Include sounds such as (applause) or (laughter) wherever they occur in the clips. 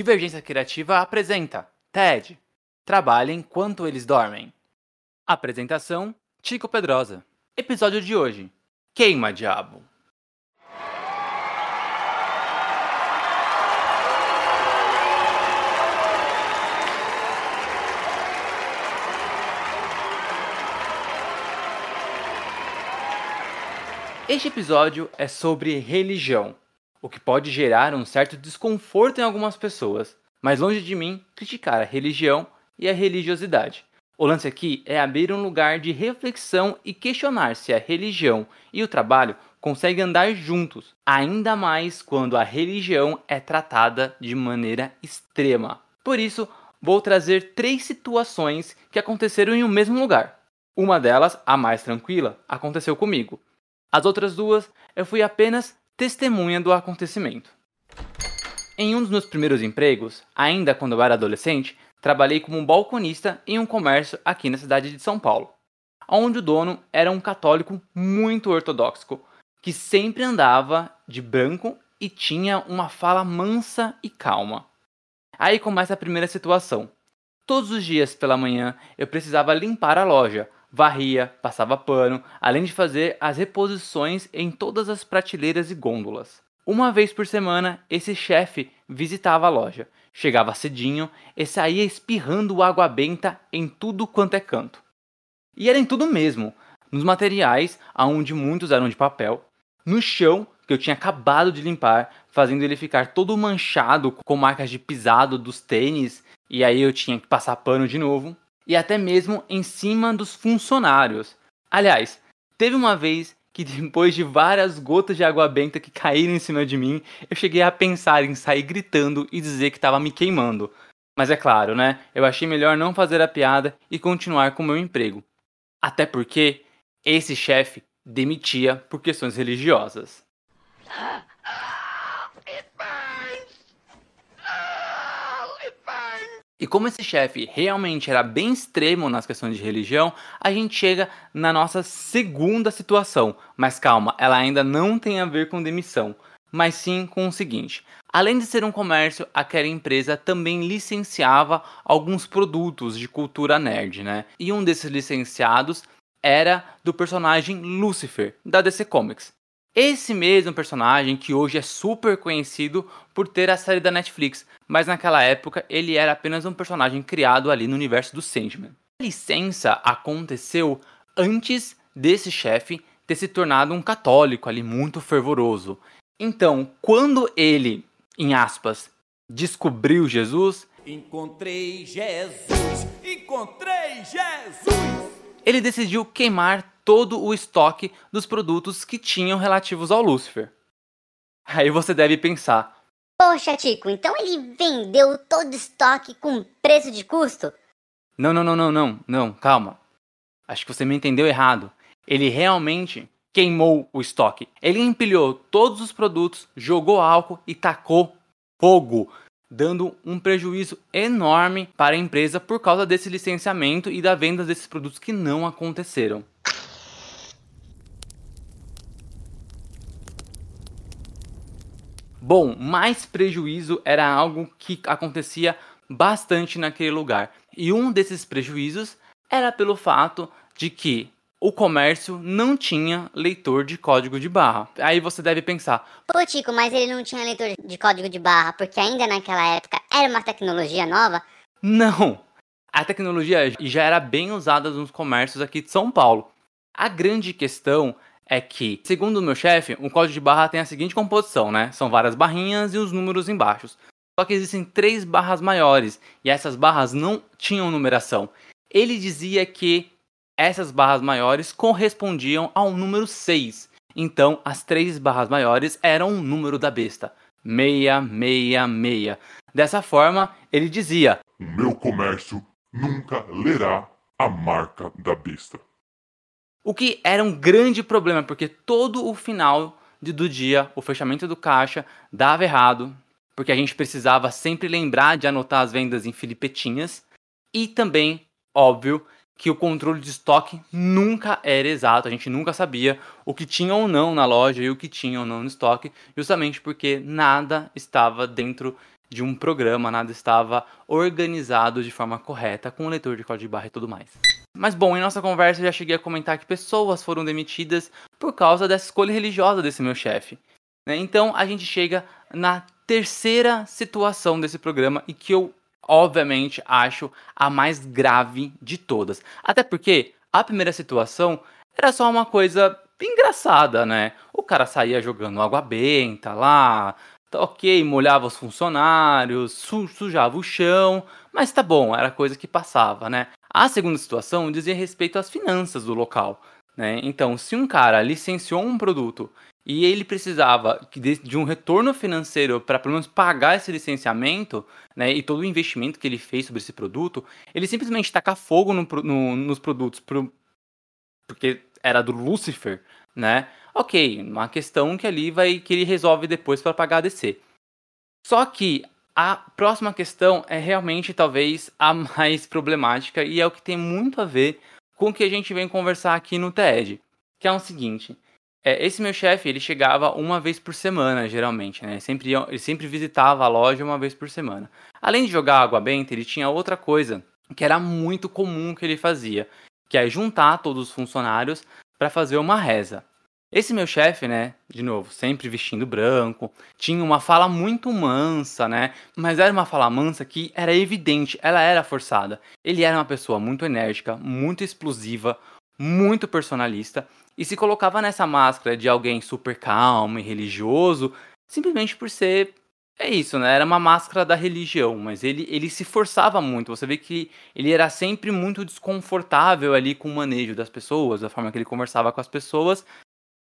Divergência Criativa apresenta TED. Trabalhe enquanto eles dormem. Apresentação: Tico Pedrosa. Episódio de hoje: Queima Diabo. Este episódio é sobre religião o que pode gerar um certo desconforto em algumas pessoas, mas longe de mim criticar a religião e a religiosidade. O lance aqui é abrir um lugar de reflexão e questionar se a religião e o trabalho conseguem andar juntos, ainda mais quando a religião é tratada de maneira extrema. Por isso, vou trazer três situações que aconteceram em um mesmo lugar. Uma delas, a mais tranquila, aconteceu comigo. As outras duas, eu fui apenas testemunha do acontecimento. Em um dos meus primeiros empregos, ainda quando eu era adolescente, trabalhei como balconista em um comércio aqui na cidade de São Paulo, onde o dono era um católico muito ortodoxo, que sempre andava de branco e tinha uma fala mansa e calma. Aí começa a primeira situação. Todos os dias pela manhã eu precisava limpar a loja, varria, passava pano, além de fazer as reposições em todas as prateleiras e gôndolas. Uma vez por semana, esse chefe visitava a loja, chegava cedinho e saía espirrando água benta em tudo quanto é canto. E era em tudo mesmo, nos materiais, aonde muitos eram de papel, no chão que eu tinha acabado de limpar, fazendo ele ficar todo manchado com marcas de pisado dos tênis, e aí eu tinha que passar pano de novo e até mesmo em cima dos funcionários. Aliás, teve uma vez que depois de várias gotas de água benta que caíram em cima de mim, eu cheguei a pensar em sair gritando e dizer que estava me queimando. Mas é claro, né? Eu achei melhor não fazer a piada e continuar com o meu emprego. Até porque esse chefe demitia por questões religiosas. (gasps) E como esse chefe realmente era bem extremo nas questões de religião, a gente chega na nossa segunda situação. Mas calma, ela ainda não tem a ver com demissão, mas sim com o seguinte: além de ser um comércio, aquela empresa também licenciava alguns produtos de cultura nerd, né? E um desses licenciados era do personagem Lucifer da DC Comics. Esse mesmo personagem que hoje é super conhecido por ter a série da Netflix, mas naquela época ele era apenas um personagem criado ali no universo do Sandman. A licença aconteceu antes desse chefe ter se tornado um católico ali muito fervoroso. Então, quando ele, em aspas, descobriu Jesus, encontrei Jesus, encontrei Jesus. Ele decidiu queimar todo o estoque dos produtos que tinham relativos ao Lúcifer. Aí você deve pensar: Poxa, Tico, então ele vendeu todo o estoque com preço de custo? Não, não, não, não, não, não, calma. Acho que você me entendeu errado. Ele realmente queimou o estoque. Ele empilhou todos os produtos, jogou álcool e tacou fogo, dando um prejuízo enorme para a empresa por causa desse licenciamento e da venda desses produtos que não aconteceram. Bom, mais prejuízo era algo que acontecia bastante naquele lugar. E um desses prejuízos era pelo fato de que o comércio não tinha leitor de código de barra. Aí você deve pensar: Pô, Tico, mas ele não tinha leitor de código de barra porque ainda naquela época era uma tecnologia nova? Não! A tecnologia já era bem usada nos comércios aqui de São Paulo. A grande questão é que, segundo o meu chefe, um código de barra tem a seguinte composição, né? São várias barrinhas e os números embaixo. Só que existem três barras maiores e essas barras não tinham numeração. Ele dizia que essas barras maiores correspondiam ao número 6. Então, as três barras maiores eram o número da besta. 666. Dessa forma, ele dizia: O meu comércio nunca lerá a marca da besta. O que era um grande problema, porque todo o final do dia, o fechamento do caixa, dava errado, porque a gente precisava sempre lembrar de anotar as vendas em filipetinhas, e também, óbvio, que o controle de estoque nunca era exato, a gente nunca sabia o que tinha ou não na loja e o que tinha ou não no estoque, justamente porque nada estava dentro de um programa, nada estava organizado de forma correta com o leitor de código de barra e tudo mais. Mas bom, em nossa conversa eu já cheguei a comentar que pessoas foram demitidas por causa dessa escolha religiosa desse meu chefe. Né? Então a gente chega na terceira situação desse programa e que eu obviamente, acho a mais grave de todas. Até porque a primeira situação era só uma coisa engraçada, né? O cara saía jogando água benta lá, tá ok, molhava os funcionários, su sujava o chão, mas tá bom, era coisa que passava, né? A segunda situação dizia respeito às finanças do local, né? Então, se um cara licenciou um produto e ele precisava de um retorno financeiro para pelo menos pagar esse licenciamento, né, e todo o investimento que ele fez sobre esse produto, ele simplesmente tacar fogo no, no, nos produtos pro, porque era do Lucifer, né? Ok, uma questão que ali vai que ele resolve depois para pagar a DC. Só que a próxima questão é realmente talvez a mais problemática e é o que tem muito a ver com o que a gente vem conversar aqui no TED, que é o seguinte: é, esse meu chefe, ele chegava uma vez por semana, geralmente, né? Ele sempre, ele sempre visitava a loja uma vez por semana. Além de jogar água benta, ele tinha outra coisa que era muito comum que ele fazia, que é juntar todos os funcionários para fazer uma reza. Esse meu chefe, né, de novo, sempre vestindo branco, tinha uma fala muito mansa, né? Mas era uma fala mansa que era evidente, ela era forçada. Ele era uma pessoa muito enérgica, muito explosiva, muito personalista e se colocava nessa máscara de alguém super calmo e religioso, simplesmente por ser é isso, né? Era uma máscara da religião, mas ele, ele se forçava muito. Você vê que ele era sempre muito desconfortável ali com o manejo das pessoas, da forma que ele conversava com as pessoas,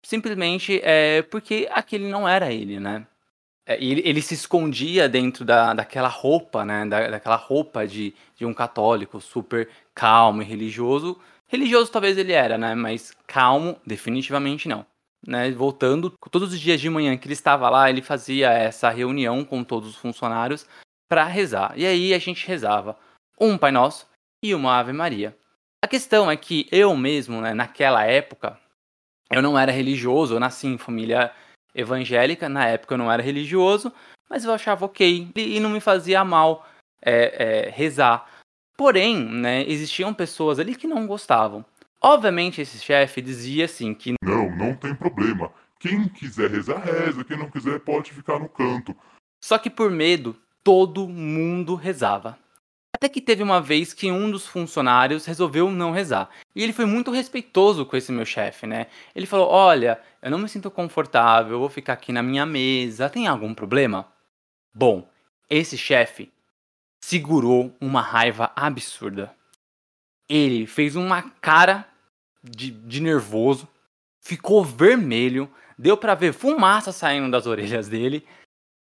simplesmente é, porque aquele não era ele, né? É, ele, ele se escondia dentro da, daquela roupa, né? Da, daquela roupa de, de um católico super calmo e religioso, Religioso talvez ele era, né? Mas calmo, definitivamente não. Né? Voltando, todos os dias de manhã que ele estava lá, ele fazia essa reunião com todos os funcionários para rezar. E aí a gente rezava um Pai Nosso e uma Ave Maria. A questão é que eu mesmo, né, naquela época, eu não era religioso, eu nasci em família evangélica, na época eu não era religioso, mas eu achava ok e não me fazia mal é, é, rezar. Porém, né, existiam pessoas ali que não gostavam. Obviamente, esse chefe dizia assim que não, não tem problema. Quem quiser rezar, reza. Quem não quiser, pode ficar no canto. Só que por medo, todo mundo rezava. Até que teve uma vez que um dos funcionários resolveu não rezar. E ele foi muito respeitoso com esse meu chefe, né? Ele falou: Olha, eu não me sinto confortável, vou ficar aqui na minha mesa, tem algum problema? Bom, esse chefe segurou uma raiva absurda. Ele fez uma cara de, de nervoso, ficou vermelho, deu para ver fumaça saindo das orelhas dele,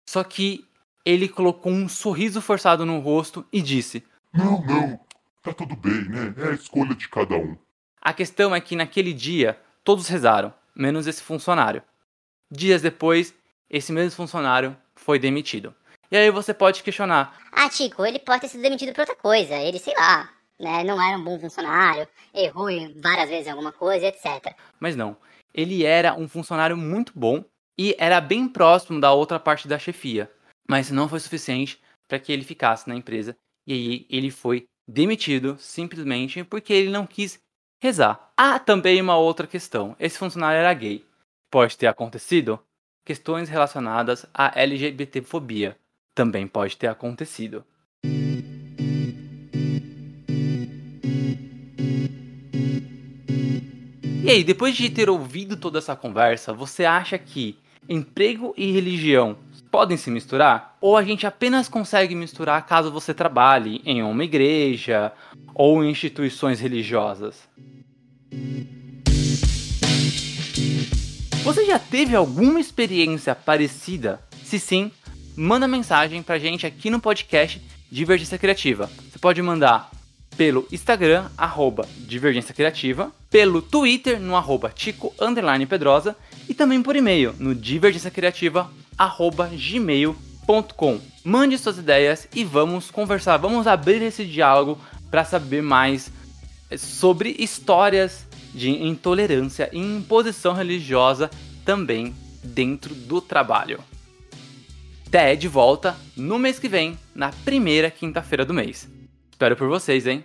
só que ele colocou um sorriso forçado no rosto e disse: Não, não, tá tudo bem, né? É a escolha de cada um. A questão é que naquele dia todos rezaram, menos esse funcionário. Dias depois, esse mesmo funcionário foi demitido. E aí você pode questionar: Ah, Tico, ele pode ter sido demitido por outra coisa. Ele, sei lá, né, não era um bom funcionário, errou várias vezes alguma coisa, etc. Mas não. Ele era um funcionário muito bom e era bem próximo da outra parte da chefia, mas não foi suficiente para que ele ficasse na empresa e aí ele foi demitido simplesmente porque ele não quis rezar. Há também uma outra questão: esse funcionário era gay. Pode ter acontecido? Questões relacionadas à LGBTfobia também pode ter acontecido. E aí, depois de ter ouvido toda essa conversa, você acha que emprego e religião podem se misturar? Ou a gente apenas consegue misturar caso você trabalhe em uma igreja ou em instituições religiosas? Você já teve alguma experiência parecida? Se sim, manda mensagem pra gente aqui no podcast Divergência Criativa. Você pode mandar pelo Instagram, arroba Divergência Criativa, pelo Twitter, no arroba Tico Pedrosa, também por e-mail, no divergênciacriativa.gmail.com. Mande suas ideias e vamos conversar, vamos abrir esse diálogo para saber mais sobre histórias de intolerância e imposição religiosa também dentro do trabalho. Até de volta no mês que vem, na primeira quinta-feira do mês. Espero por vocês, hein?